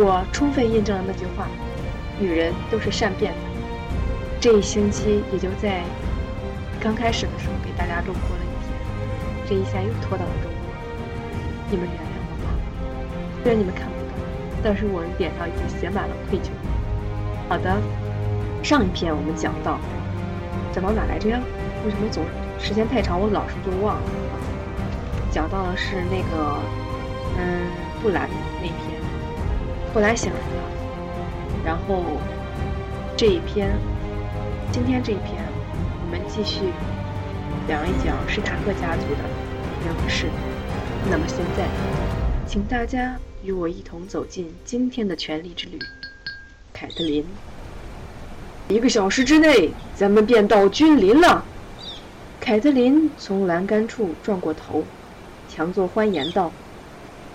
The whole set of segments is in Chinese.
我充分印证了那句话：女人都是善变的。这一星期也就在刚开始的时候给大家录播了一天，这一下又拖到了周末，你们原谅我吧。虽然你们看不到，但是我的脸上已经写满了愧疚。好的，上一篇我们讲到讲到哪来着呀？为什么总时间太长，我老是就忘了？讲到的是那个嗯布兰，后来醒来了，然后这一篇。今天这一篇，我们继续讲一讲史塔克家族的人和事。那么现在，请大家与我一同走进今天的权力之旅。凯特琳，一个小时之内，咱们便到君临了。凯特琳从栏杆处转过头，强作欢颜道：“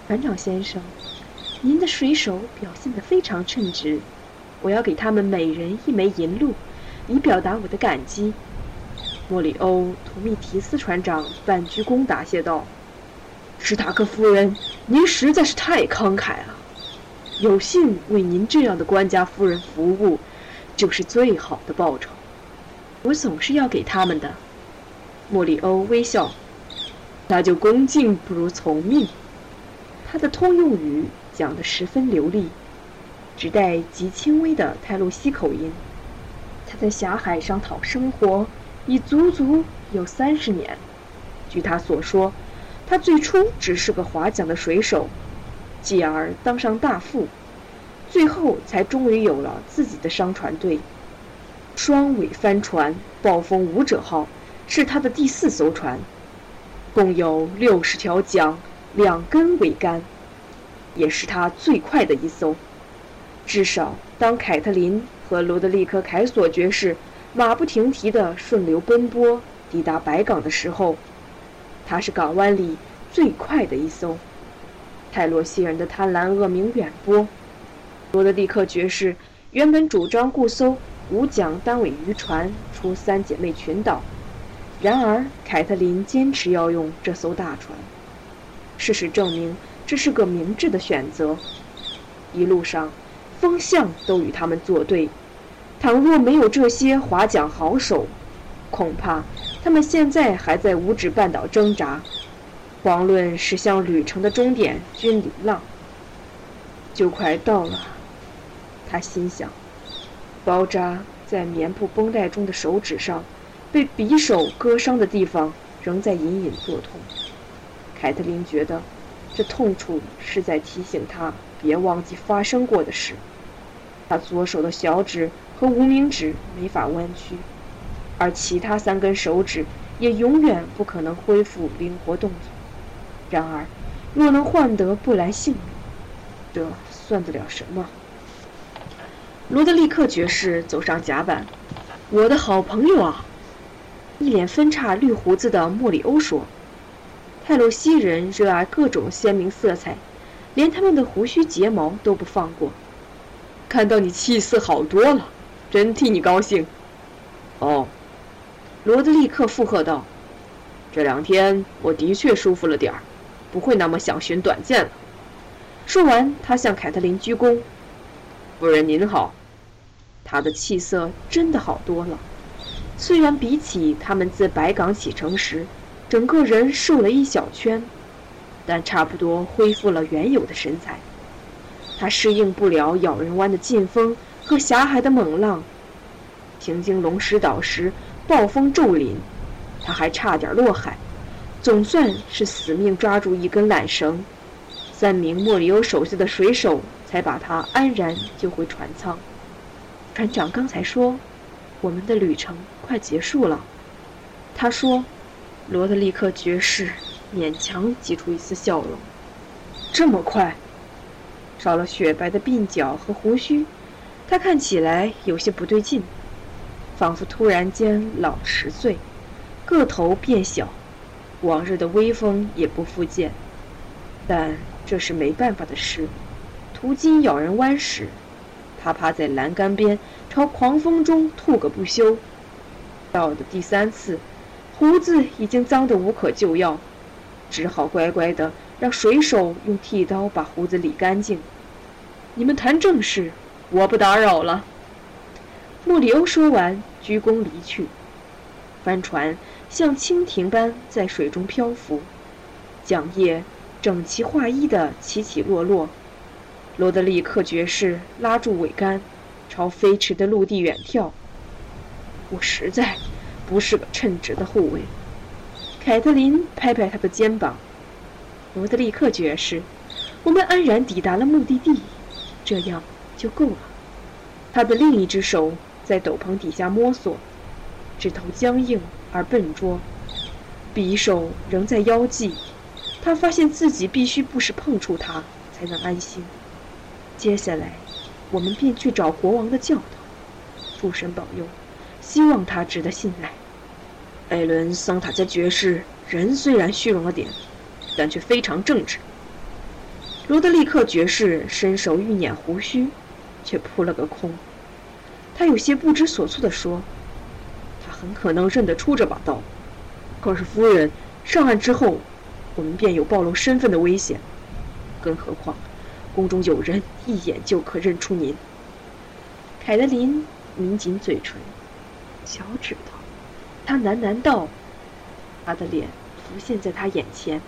船长先生，您的水手表现得非常称职，我要给他们每人一枚银鹭。”以表达我的感激，莫里欧·图密提斯船长半鞠躬答谢道：“史塔克夫人，您实在是太慷慨了。有幸为您这样的官家夫人服务，就是最好的报酬。我总是要给他们的。”莫里欧微笑：“那就恭敬不如从命。”他的通用语讲得十分流利，只带极轻微的泰洛西口音。他在狭海上讨生活，已足足有三十年。据他所说，他最初只是个划桨的水手，继而当上大副，最后才终于有了自己的商船队。双尾帆船“暴风舞者号”是他的第四艘船，共有六十条桨，两根桅杆，也是他最快的一艘。至少当凯特琳。和罗德利克·凯索爵士马不停蹄地顺流奔波，抵达白港的时候，他是港湾里最快的一艘。泰洛西人的贪婪恶名远播。罗德利克爵士原本主张雇艘五桨单尾渔船出三姐妹群岛，然而凯特琳坚持要用这艘大船。事实证明，这是个明智的选择。一路上，风向都与他们作对。倘若没有这些划桨好手，恐怕他们现在还在五指半岛挣扎，遑论驶向旅程的终点君临浪。就快到了，他心想。包扎在棉布绷带中的手指上，被匕首割伤的地方仍在隐隐作痛。凯特琳觉得，这痛处是在提醒他别忘记发生过的事。他左手的小指。和无名指没法弯曲，而其他三根手指也永远不可能恢复灵活动作。然而，若能换得布莱性命，这算得了什么？罗德利克爵士走上甲板，“我的好朋友啊！”一脸分叉绿胡子的莫里欧说。泰洛西人热爱各种鲜明色彩，连他们的胡须睫毛都不放过。看到你气色好多了。真替你高兴，哦，罗德立刻附和道：“这两天我的确舒服了点儿，不会那么想寻短见了。”说完，他向凯特琳鞠躬：“夫人您好。”他的气色真的好多了，虽然比起他们自白港启程时，整个人瘦了一小圈，但差不多恢复了原有的身材。他适应不了咬人湾的劲风。和狭海的猛浪，行经龙石岛时，暴风骤临，他还差点落海，总算是死命抓住一根缆绳，三名莫里欧手下的水手才把他安然救回船舱。船长刚才说，我们的旅程快结束了。他说，罗德利克爵士勉强挤出一丝笑容。这么快？少了雪白的鬓角和胡须。他看起来有些不对劲，仿佛突然间老十岁，个头变小，往日的威风也不复见。但这是没办法的事。途经咬人湾时，他趴在栏杆边朝狂风中吐个不休。到的第三次，胡子已经脏得无可救药，只好乖乖地让水手用剃刀把胡子理干净。你们谈正事，我不打扰了。莫里欧说完，鞠躬离去。帆船像蜻蜓般在水中漂浮，桨叶整齐划一地起起落落。罗德里克爵士拉住桅杆，朝飞驰的陆地远眺。我实在不是个称职的护卫。凯特琳拍拍他的肩膀。罗德里克爵士，我们安然抵达了目的地，这样就够了。他的另一只手在斗篷底下摸索，指头僵硬而笨拙，匕首仍在腰际。他发现自己必须不时碰触它，才能安心。接下来，我们便去找国王的教导，诸神保佑，希望他值得信赖。艾伦·桑塔加爵士人虽然虚荣了点，但却非常正直。罗德利克爵士伸手欲捻胡须，却扑了个空。他有些不知所措地说：“他很可能认得出这把刀，可是夫人上岸之后，我们便有暴露身份的危险。更何况……”宫中有人一眼就可认出您。凯德琳抿紧嘴唇，小指头，他喃喃道：“他的脸浮现在他眼前，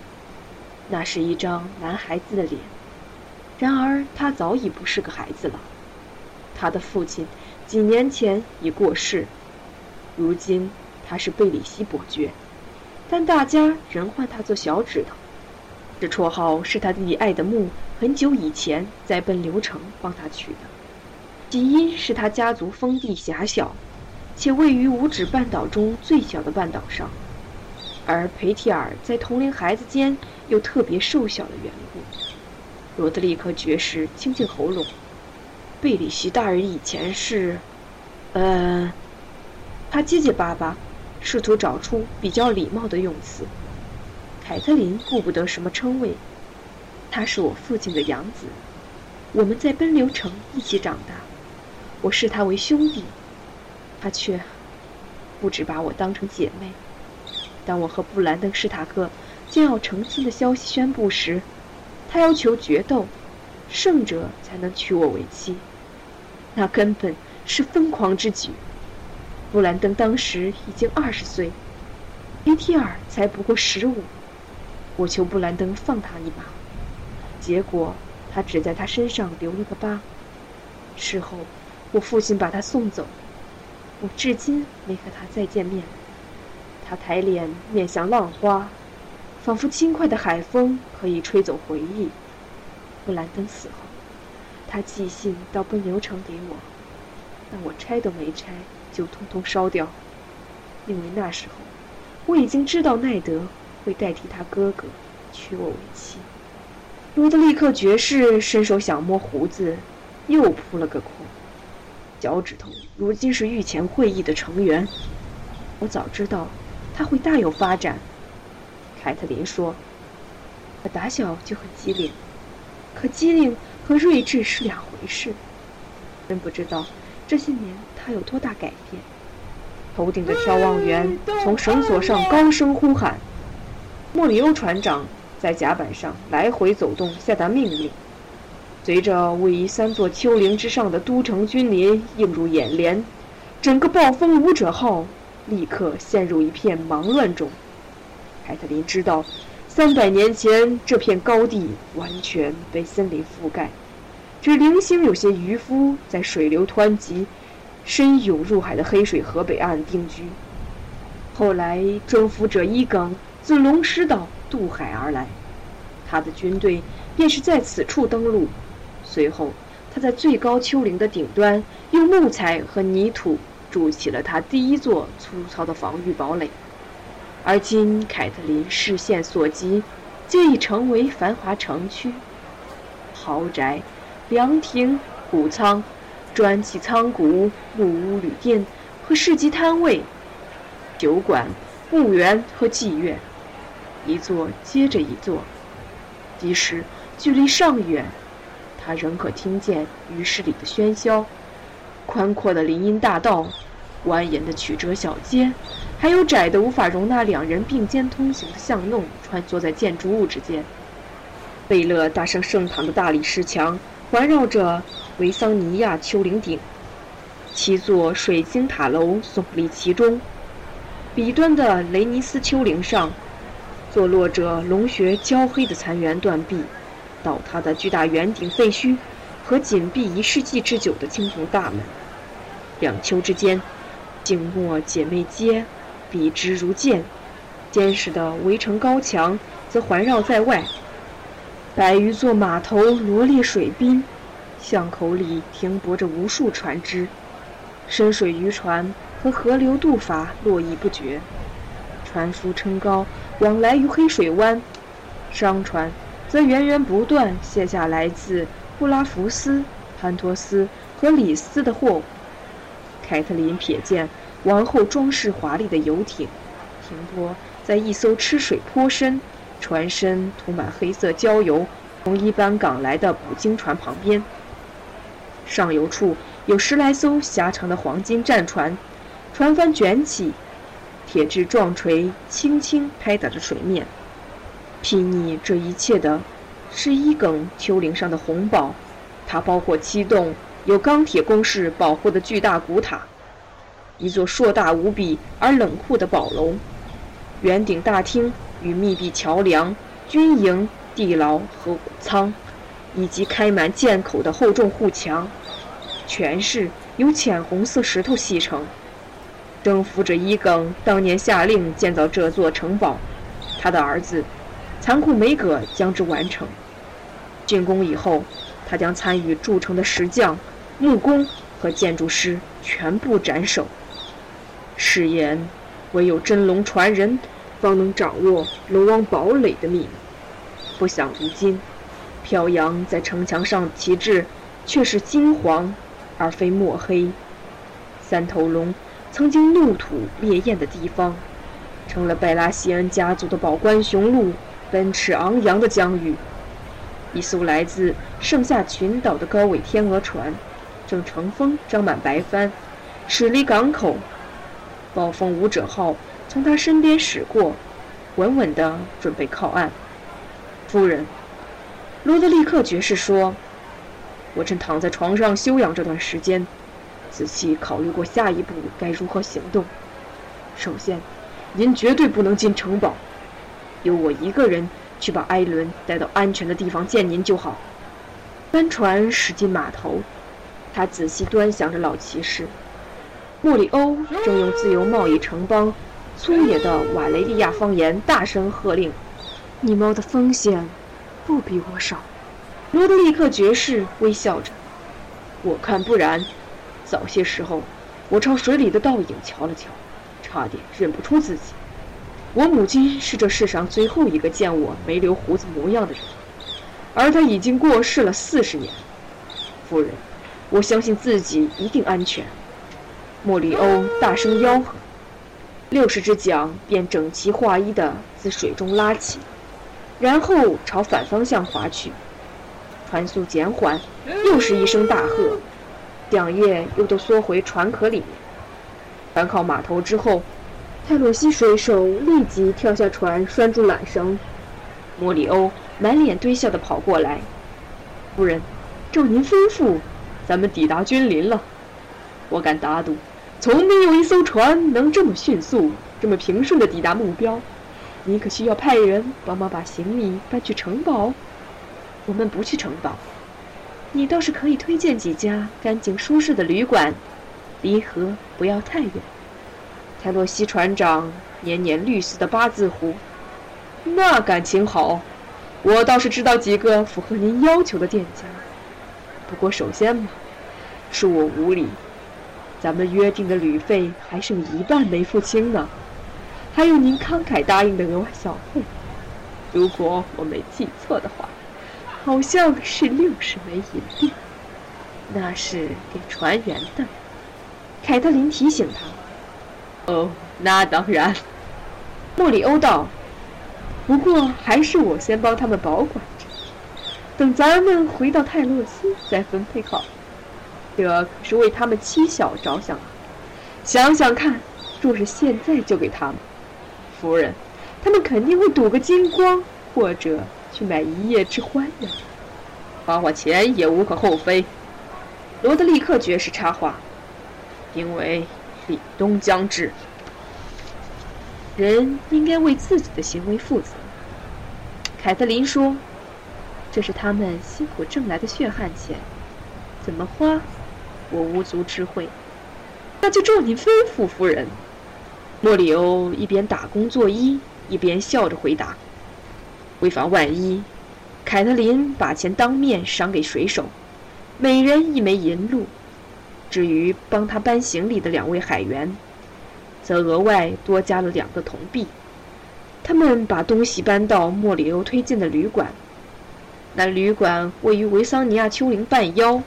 那是一张男孩子的脸。然而他早已不是个孩子了。他的父亲几年前已过世，如今他是贝里希伯爵，但大家仍唤他做小指头。这绰号是他弟弟爱德慕。”很久以前，在奔流城帮他取的，起因是他家族封地狭小，且位于五指半岛中最小的半岛上，而裴提尔在同龄孩子间又特别瘦小的缘故。罗德里克爵士清清喉咙，贝里希大人以前是，呃，他结结巴巴，试图找出比较礼貌的用词。凯特琳顾不得什么称谓。他是我父亲的养子，我们在奔流城一起长大，我视他为兄弟，他却不只把我当成姐妹。当我和布兰登·史塔克将要成亲的消息宣布时，他要求决斗，胜者才能娶我为妻，那根本是疯狂之举。布兰登当时已经二十岁，伊提尔才不过十五，我求布兰登放他一马。结果，他只在他身上留了个疤。事后，我父亲把他送走，我至今没和他再见面。他抬脸面向浪花，仿佛轻快的海风可以吹走回忆。布兰登死后，他寄信到奔流城给我，但我拆都没拆就通通烧掉，因为那时候我已经知道奈德会代替他哥哥娶我为妻。罗德利克爵士伸手想摸胡子，又扑了个空。脚趾头如今是御前会议的成员，我早知道他会大有发展。凯特琳说：“他打小就很机灵，可机灵和睿智是两回事。真不知道这些年他有多大改变。”头顶的眺望员从绳索上高声呼喊：“莫里欧船长。”在甲板上来回走动，下达命令。随着位于三座丘陵之上的都城君临映入眼帘，整个暴风舞者号立刻陷入一片忙乱中。凯特琳知道，三百年前这片高地完全被森林覆盖，只零星有些渔夫在水流湍急、深涌入海的黑水河北岸定居。后来，征服者伊耿自龙狮岛。渡海而来，他的军队便是在此处登陆。随后，他在最高丘陵的顶端用木材和泥土筑起了他第一座粗糙的防御堡垒。而今，凯特琳视线所及，皆已成为繁华城区，豪宅、凉亭、谷仓、砖砌仓谷、木屋旅店和市集摊位、酒馆、墓园和妓院。一座接着一座，即使距离尚远，他仍可听见鱼市里的喧嚣。宽阔的林荫大道，蜿蜒的曲折小街，还有窄的无法容纳两人并肩通行的巷弄，穿梭在建筑物之间。贝勒大圣圣堂的大理石墙环绕着维桑尼亚丘陵顶，七座水晶塔楼耸立其中。彼端的雷尼斯丘陵上，坐落着龙穴焦黑的残垣断壁、倒塌的巨大圆顶废墟和紧闭一世纪之久的青铜大门。两丘之间，静默姐妹街笔直如剑，坚实的围城高墙则环绕在外。百余座码头罗列水滨，巷口里停泊着无数船只，深水渔船。和河流渡法络绎不绝，船夫撑篙往来于黑水湾，商船则源源不断卸下来自布拉福斯、潘托斯和里斯的货物。凯特琳瞥见王后装饰华丽的游艇停泊在一艘吃水颇深、船身涂满黑色焦油、从一般港来的捕鲸船旁边，上游处有十来艘狭长的黄金战船。船帆卷起，铁质撞锤轻轻拍打着水面。睥睨这一切的，是伊耿丘陵上的红堡，它包括七栋有钢铁工事保护的巨大古塔，一座硕大无比而冷酷的堡楼，圆顶大厅与密闭桥梁、军营、地牢和谷仓，以及开满箭口的厚重护墙，全是由浅红色石头砌成。征服者伊耿当年下令建造这座城堡，他的儿子残酷梅戈将之完成。竣工以后，他将参与筑城的石匠、木工和建筑师全部斩首。誓言，唯有真龙传人方能掌握龙王堡垒的秘密。不想如今，飘扬在城墙上旗帜却是金黄，而非墨黑。三头龙。曾经怒吐烈焰的地方，成了拜拉西恩家族的宝冠雄鹿奔驰昂扬的疆域。一艘来自盛夏群岛的高尾天鹅船，正乘风张满白帆，驶离港口。暴风舞者号从他身边驶过，稳稳地准备靠岸。夫人，罗德利克爵士说：“我正躺在床上休养这段时间。”仔细考虑过下一步该如何行动。首先，您绝对不能进城堡，由我一个人去把艾伦带到安全的地方见您就好。帆船驶进码头，他仔细端详着老骑士。莫里欧正用自由贸易城邦粗野的瓦雷利亚方言大声喝令：“你冒的风险不比我少。”罗德利克爵士微笑着：“我看不然。”早些时候，我朝水里的倒影瞧了瞧，差点认不出自己。我母亲是这世上最后一个见我没留胡子模样的人，而她已经过世了四十年。夫人，我相信自己一定安全。莫里欧大声吆喝，六十只桨便整齐划一地自水中拉起，然后朝反方向划去。船速减缓，又是一声大喝。桨叶又都缩回船壳里面。船靠码头之后，泰洛西水手立即跳下船，拴住缆绳。莫里欧满脸堆笑地跑过来：“夫人，照您吩咐，咱们抵达君临了。我敢打赌，从没有一艘船能这么迅速、这么平顺地抵达目标。你可需要派人帮忙把行李搬去城堡？我们不去城堡。”你倒是可以推荐几家干净舒适的旅馆，离河不要太远。泰洛西船长年年绿色的八字胡，那感情好。我倒是知道几个符合您要求的店家。不过首先嘛，恕我无礼，咱们约定的旅费还剩一半没付清呢，还有您慷慨答应的额外小费，如果我没记错的话。好像是六十枚银币，那是给船员的。凯特琳提醒他：“哦，那当然。”莫里欧道：“不过还是我先帮他们保管着，等咱们回到泰洛斯再分配好。这可是为他们妻小着想啊！想想看，若是现在就给他们，夫人，他们肯定会赌个精光，或者……”去买一夜之欢呀。花花钱也无可厚非。罗德立刻爵士插话：“因为凛冬将至，人应该为自己的行为负责。”凯特琳说：“这是他们辛苦挣来的血汗钱，怎么花，我无足知会。那就照您吩咐，夫人。”莫里欧一边打工作揖，一边笑着回答：“为防万一，凯特琳把钱当面赏给水手，每人一枚银鹭。至于帮他搬行李的两位海员，则额外多加了两个铜币。他们把东西搬到莫里欧推荐的旅馆，那旅馆位于维桑尼亚丘陵半腰，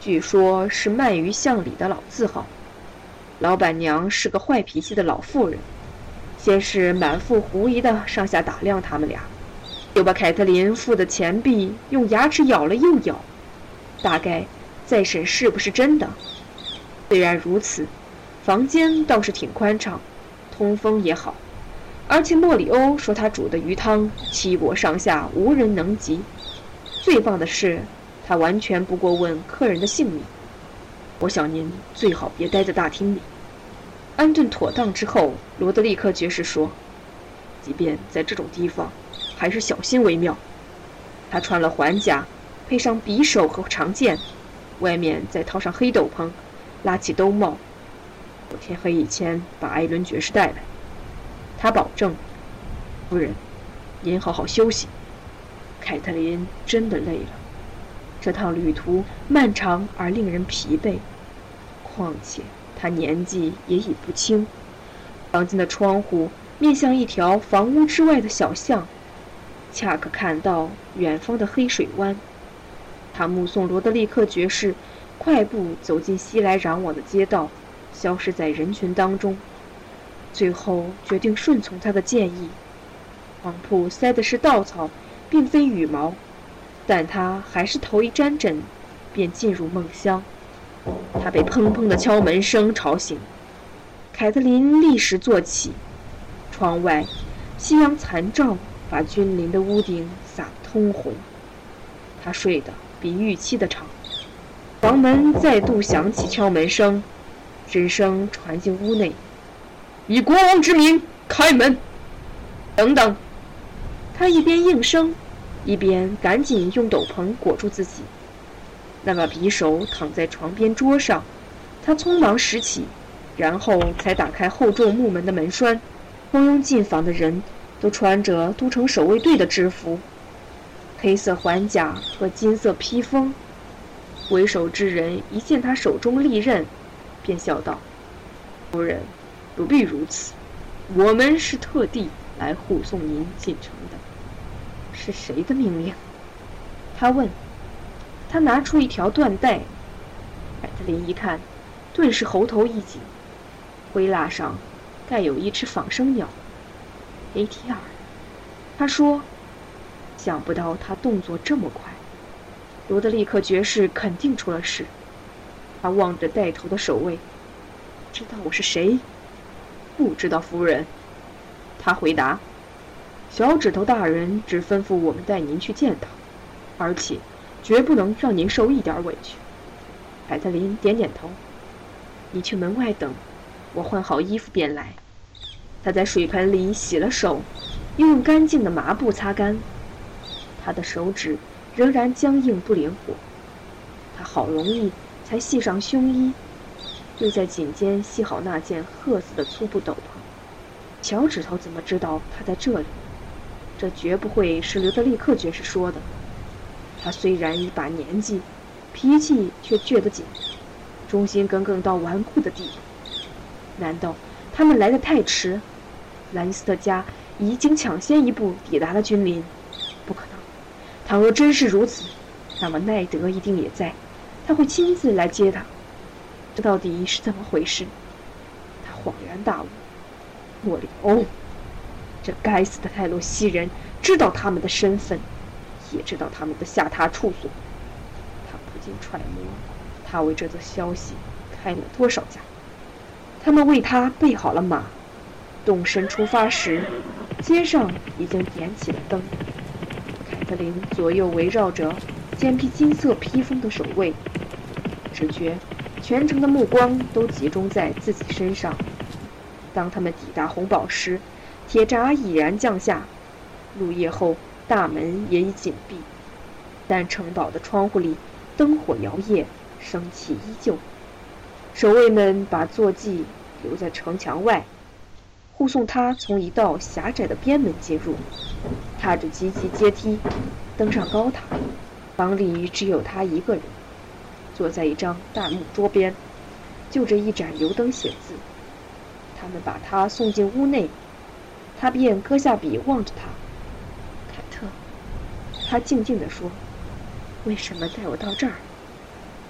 据说是鳗鱼巷里的老字号。”老板娘是个坏脾气的老妇人，先是满腹狐疑的上下打量他们俩，又把凯特琳付的钱币用牙齿咬了又咬，大概再审是不是真的。虽然如此，房间倒是挺宽敞，通风也好，而且莫里欧说他煮的鱼汤七国上下无人能及。最棒的是，他完全不过问客人的姓名。我想您最好别待在大厅里。安顿妥当之后，罗德利克爵士说：“即便在这种地方，还是小心为妙。”他穿了环甲，配上匕首和长剑，外面再套上黑斗篷，拉起兜帽。我天黑以前把艾伦爵士带来。他保证：“夫人，您好好休息。”凯特琳真的累了。这趟旅途漫长而令人疲惫，况且她年纪也已不轻。房间的窗户面向一条房屋之外的小巷，恰可看到远方的黑水湾。他目送罗德利克爵士快步走进熙来攘往的街道，消失在人群当中，最后决定顺从他的建议。床铺塞的是稻草，并非羽毛。但他还是头一沾枕，便进入梦乡。他被砰砰的敲门声吵醒，凯特琳立时坐起。窗外，夕阳残照，把君临的屋顶洒得通红。他睡得比预期的长。房门再度响起敲门声，人声传进屋内：“以国王之名，开门！”等等，他一边应声。一边赶紧用斗篷裹住自己，那把匕首躺在床边桌上，他匆忙拾起，然后才打开厚重木门的门栓。蜂拥进房的人都穿着都城守卫队的制服，黑色环甲和金色披风。为首之人一见他手中利刃，便笑道：“夫人，不必如此，我们是特地来护送您进城的。”是谁的命令？他问。他拿出一条缎带。凯特琳一看，顿时喉头一紧。灰蜡上盖有一只仿生鸟。A.T.R.，。他说：“想不到他动作这么快。”罗德利克爵士肯定出了事。他望着带头的守卫：“知道我是谁？”“不知道，夫人。”他回答。小指头大人只吩咐我们带您去见他，而且绝不能让您受一点委屈。凯特琳点点头。你去门外等，我换好衣服便来。他在水盆里洗了手，又用干净的麻布擦干。他的手指仍然僵硬不灵活。他好容易才系上胸衣，又在颈间系好那件褐色的粗布斗篷。小指头怎么知道他在这里？这绝不会是刘德利克爵士说的。他虽然一把年纪，脾气却倔得紧，忠心耿耿到顽固的地步。难道他们来得太迟？兰斯特家已经抢先一步抵达了君临。倘若真是如此，那么奈德一定也在，他会亲自来接他。这到底是怎么回事？他恍然大悟。莫里欧。这该死的泰洛西人知道他们的身份，也知道他们的下榻处所。他不禁揣摩，他为这则消息开了多少价。他们为他备好了马。动身出发时，街上已经点起了灯。特琳左右围绕着肩披金色披风的守卫，只觉全城的目光都集中在自己身上。当他们抵达红堡时，铁闸已然降下，入夜后大门也已紧闭，但城堡的窗户里灯火摇曳，生气依旧。守卫们把坐骑留在城墙外，护送他从一道狭窄的边门进入，踏着阶级阶梯登上高塔。房里只有他一个人，坐在一张大木桌边，就着一盏油灯写字。他们把他送进屋内。他便搁下笔，望着他。凯特，他静静地说：“为什么带我到这儿？”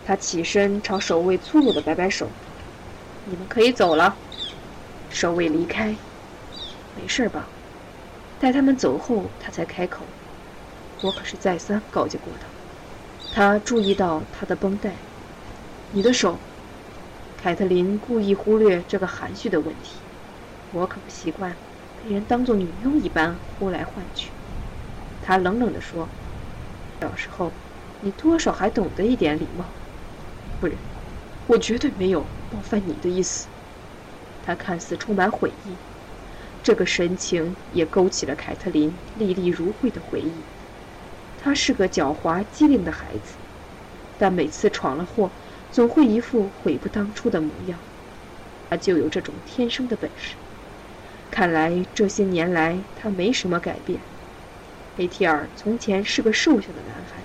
他起身朝守卫粗鲁地摆摆手：“你们可以走了。”守卫离开。没事吧？待他们走后，他才开口：“我可是再三告诫过的。”他注意到他的绷带。你的手。凯特琳故意忽略这个含蓄的问题。我可不习惯。被人当作女佣一般呼来唤去，他冷冷地说：“小时候，你多少还懂得一点礼貌。”夫人，我绝对没有冒犯你的意思。他看似充满悔意，这个神情也勾起了凯特琳历历如绘的回忆。他是个狡猾机灵的孩子，但每次闯了祸，总会一副悔不当初的模样。他就有这种天生的本事。看来这些年来他没什么改变。黑提尔从前是个瘦小的男孩，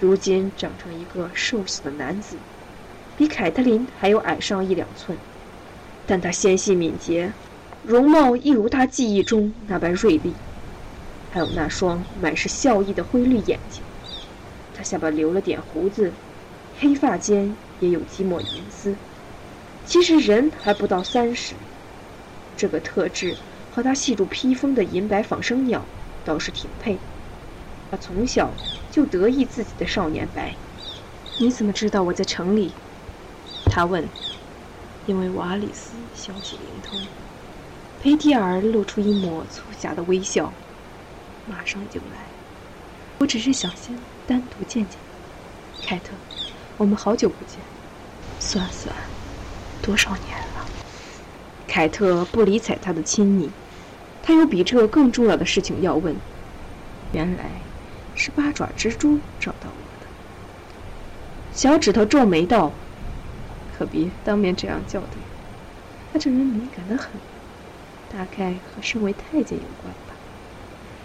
如今长成一个瘦小的男子，比凯特琳还要矮上一两寸。但他纤细敏捷，容貌一如他记忆中那般锐利，还有那双满是笑意的灰绿眼睛。他下巴留了点胡子，黑发间也有几抹银丝。其实人还不到三十。这个特质和他系住披风的银白仿生鸟倒是挺配。他从小就得意自己的少年白。你怎么知道我在城里？他问。因为瓦里斯消息灵通。佩蒂尔露出一抹促狭的微笑。马上就来。我只是想先单独见见你，凯特。我们好久不见。算算，多少年了。凯特不理睬他的亲昵，他有比这更重要的事情要问。原来，是八爪蜘蛛找到我的。小指头皱眉道：“可别当面这样叫他，他这人敏感的很，大概和身为太监有关吧。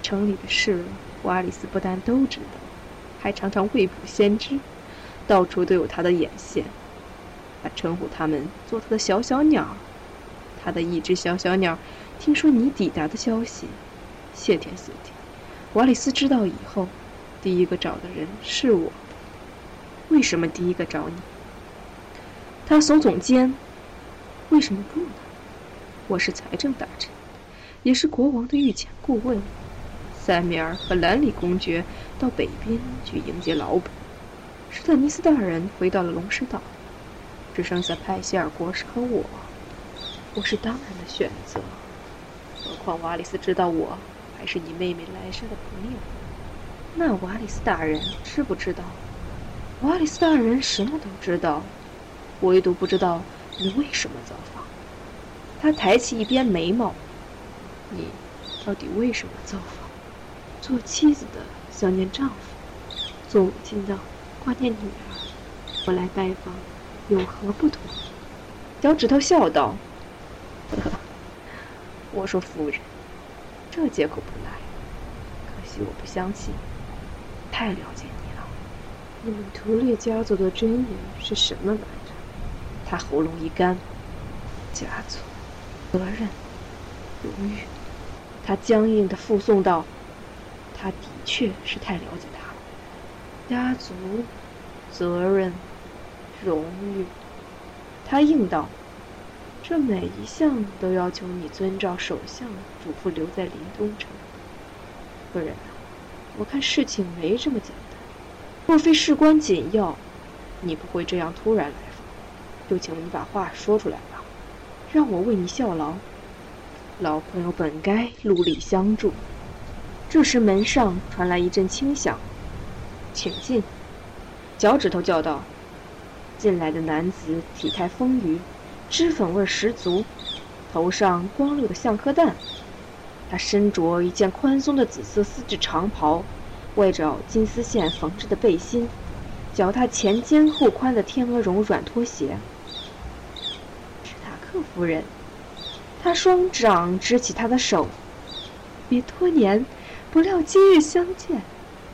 城里的事，瓦里斯不但都知道，还常常未卜先知，到处都有他的眼线。他称呼他们做他的小小鸟。”他的一只小小鸟，听说你抵达的消息，谢天谢地，瓦里斯知道以后，第一个找的人是我。为什么第一个找你？他耸耸肩，为什么不呢？我是财政大臣，也是国王的御前顾问。塞米尔和兰里公爵到北边去迎接老本，史特尼斯大人回到了龙石岛，只剩下派希尔国师和我。我是当然的选择，何况瓦里斯知道我还是你妹妹莱莎的朋友。那瓦里斯大人知不知道？瓦里斯大人什么都知道，唯独不知道你为什么造访。他抬起一边眉毛，你到底为什么造访？做妻子的想念丈夫，做母亲的挂念女儿。我来拜访，有何不妥？小指头笑道。呵呵，我说夫人，这借口不赖。可惜我不相信，太了解你了。你们图列家族的尊严是什么来？他喉咙一干。家族，责任，荣誉。他僵硬的附送道：“他的确是太了解他了。家族，责任，荣誉。”他应道。这每一项都要求你遵照首相嘱咐留在临东城。夫人啊，我看事情没这么简单。若非事关紧要，你不会这样突然来。就请你把话说出来吧，让我为你效劳。老朋友本该戮力相助。这时门上传来一阵轻响，“请进。”脚趾头叫道。进来的男子体态丰腴，脂粉味十足，头上光溜的像颗蛋。他身着一件宽松的紫色丝质长袍，外着金丝线缝制的背心，脚踏前尖后宽的天鹅绒软拖鞋。夫人，他双掌支起他的手。别多年，不料今日相见，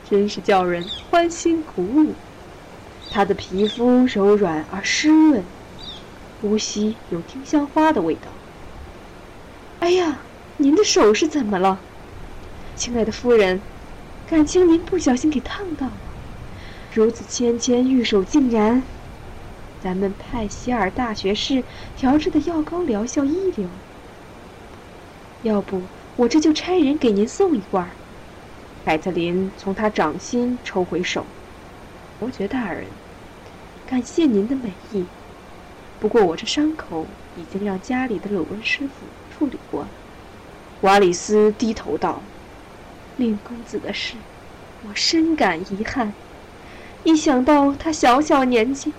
真是叫人欢欣鼓舞。他的皮肤柔软而湿润，呼吸有丁香花的味道。哎呀，您的手是怎么了，亲爱的夫人？感情您不小心给烫到了。如此纤纤玉手，竟然……咱们派希尔大学士调制的药膏疗效一流。要不我这就差人给您送一罐。凯特琳从他掌心抽回手，伯爵大人。感谢您的美意，不过我这伤口已经让家里的鲁温师傅处理过了。瓦里斯低头道：“令公子的事，我深感遗憾。一想到他小小年纪，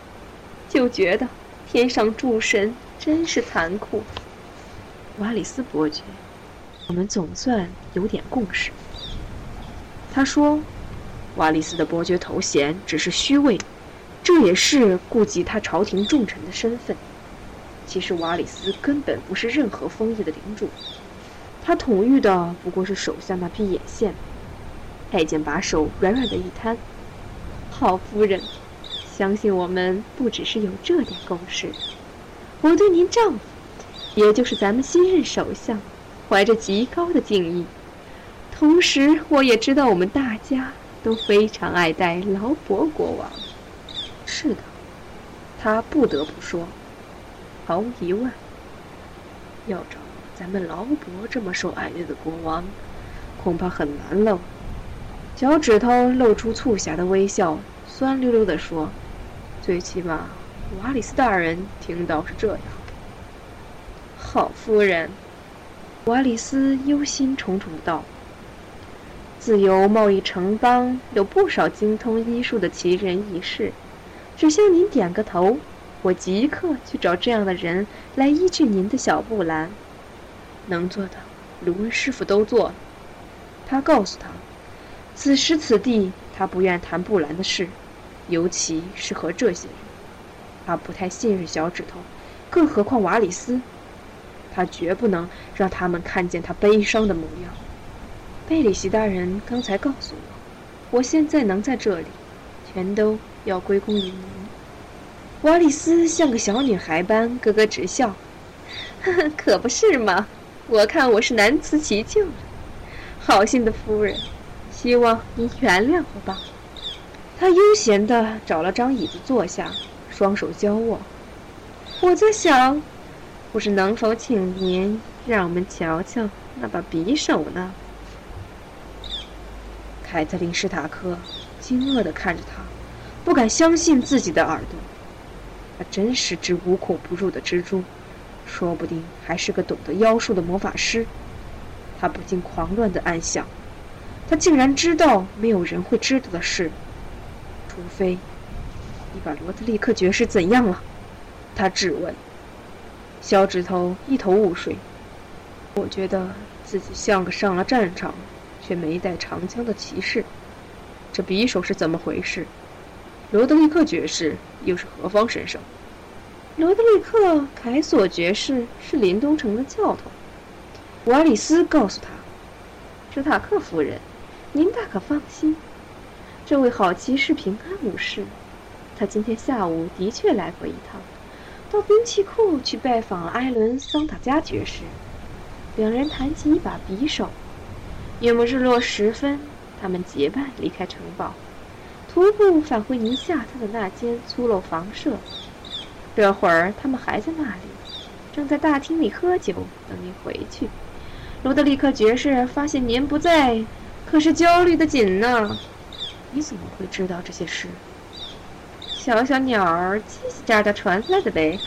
就觉得天上诸神真是残酷。”瓦里斯伯爵，我们总算有点共识。他说：“瓦里斯的伯爵头衔只是虚位。”这也是顾及他朝廷重臣的身份。其实瓦里斯根本不是任何封邑的领主，他统御的不过是手下那批眼线。太监把手软软的一摊：“好夫人，相信我们不只是有这点共识。我对您丈夫，也就是咱们新任首相，怀着极高的敬意。同时，我也知道我们大家都非常爱戴劳勃国王。”是的，他不得不说，毫无疑问，要找咱们劳勃这么受爱戴的国王，恐怕很难了。脚趾头露出促狭的微笑，酸溜溜地说：“最起码，瓦里斯大人听到是这样。”好夫人，瓦里斯忧心忡忡道：“自由贸易城邦有不少精通医术的奇人异士。”只向您点个头，我即刻去找这样的人来医治您的小布兰。能做的，卢恩师傅都做了。他告诉他，此时此地他不愿谈布兰的事，尤其是和这些人。他不太信任小指头，更何况瓦里斯。他绝不能让他们看见他悲伤的模样。贝里席大人刚才告诉我，我现在能在这里，全都。要归功于您，瓦里斯像个小女孩般咯咯直笑，呵呵，可不是嘛！我看我是难辞其咎了。好心的夫人，希望您原谅我吧。他悠闲地找了张椅子坐下，双手交握。我在想，不知能否请您让我们瞧瞧那把匕首呢？凯特琳·史塔克惊愕地看着他。不敢相信自己的耳朵，他真是只无孔不入的蜘蛛，说不定还是个懂得妖术的魔法师。他不禁狂乱地暗想：他竟然知道没有人会知道的事，除非你把罗德利克爵士怎样了？他质问。小指头一头雾水。我觉得自己像个上了战场却没带长枪的骑士。这匕首是怎么回事？罗德利克爵士又是何方神圣？罗德利克·凯索爵士是林东城的教头。瓦里斯告诉他：“史塔克夫人，您大可放心，这位好骑士平安无事。他今天下午的确来过一趟，到兵器库去拜访埃伦·桑塔加爵士。两人谈起一把匕首。夜幕日落时分，他们结伴离开城堡。”徒步返回您下榻的那间粗陋房舍，这会儿他们还在那里，正在大厅里喝酒，等您回去。罗德里克爵士发现您不在，可是焦虑的紧呢。你怎么会知道这些事？小小鸟儿叽叽喳喳传来的呗。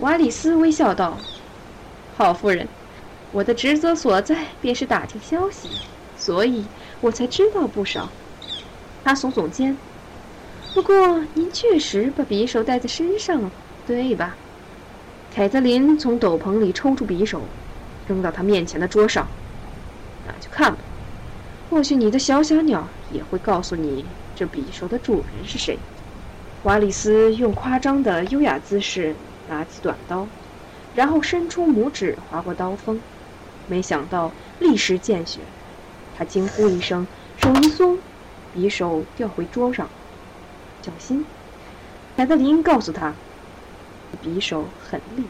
瓦里斯微笑道：“好夫人，我的职责所在便是打听消息，所以我才知道不少。他耸耸肩。不过您确实把匕首带在身上了，对吧？凯特琳从斗篷里抽出匕首，扔到他面前的桌上。那就看吧，或许你的小小鸟也会告诉你这匕首的主人是谁。瓦里斯用夸张的优雅姿势拿起短刀，然后伸出拇指划过刀锋，没想到立时见血。他惊呼一声，手一松，匕首掉回桌上。小心，凯特琳告诉他，匕首很利，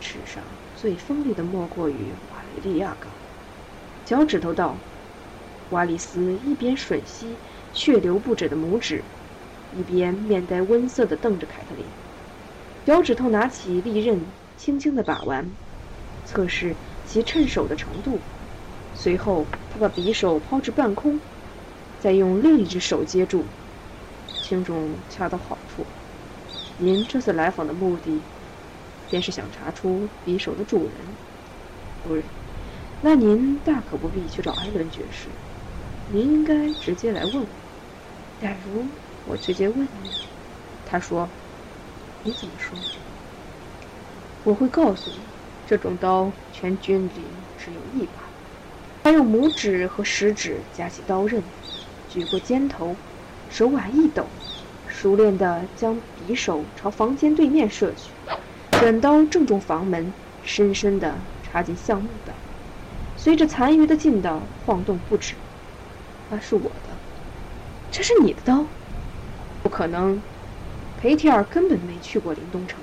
世上最锋利的莫过于瓦雷利亚钢。脚趾头道，瓦里斯一边吮吸血流不止的拇指，一边面带温色地瞪着凯特琳。脚趾头拿起利刃，轻轻地把玩，测试其趁手的程度。随后，他把匕首抛至半空，再用另一只手接住。轻重恰到好处。您这次来访的目的，便是想查出匕首的主人，夫人。那您大可不必去找艾伦爵士，您应该直接来问我。假如我直接问你，他说：“你怎么说？”我会告诉你，这种刀全军里只有一把。他用拇指和食指夹起刀刃，举过肩头。手腕一抖，熟练地将匕首朝房间对面射去。短刀正中房门，深深地插进橡木板，随着残余的劲道晃动不止。那是我的，这是你的刀？不可能，裴提尔根本没去过林东城，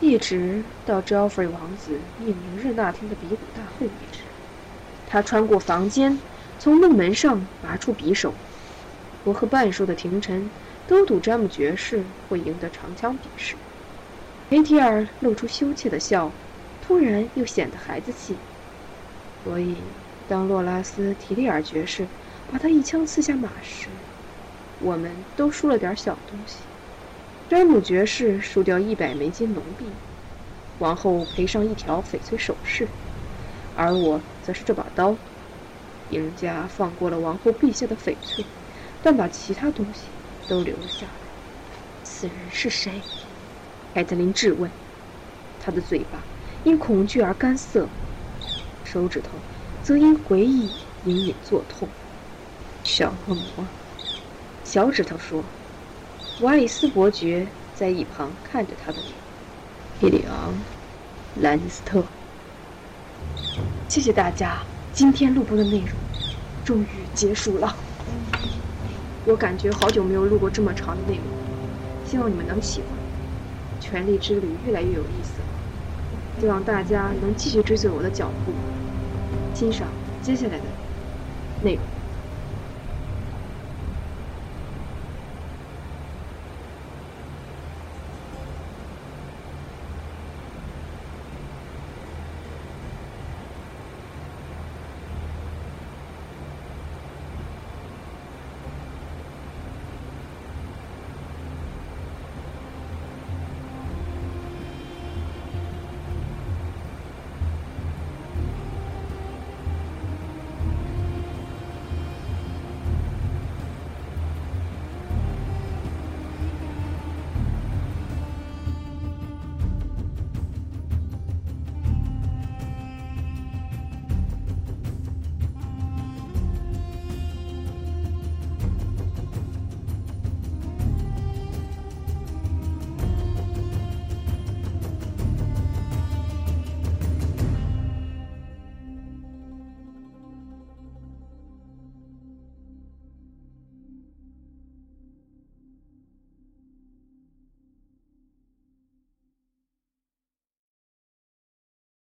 一直到 Joffrey 王子命明日那天的比武大会为止。他穿过房间，从木门上拔出匕首。我和半数的廷臣都赌詹姆爵士会赢得长枪比试。裴提尔露出羞怯的笑，突然又显得孩子气。所以，当洛拉斯提利尔爵士把他一枪刺下马时，我们都输了点小东西。詹姆爵士输掉一百枚金龙币，王后赔上一条翡翠首饰，而我则是这把刀。赢家放过了王后陛下的翡翠。但把其他东西都留了下来。此人是谁？凯特琳质问。他的嘴巴因恐惧而干涩，手指头则因回忆隐隐作痛。小恶魔。小指头说。瓦里斯伯爵在一旁看着他的脸。皮里昂·兰尼斯特。谢谢大家，今天录播的内容终于结束了。我感觉好久没有录过这么长的内容，希望你们能喜欢。权力之旅越来越有意思了，希望大家能继续追随我的脚步，欣赏接下来的内容。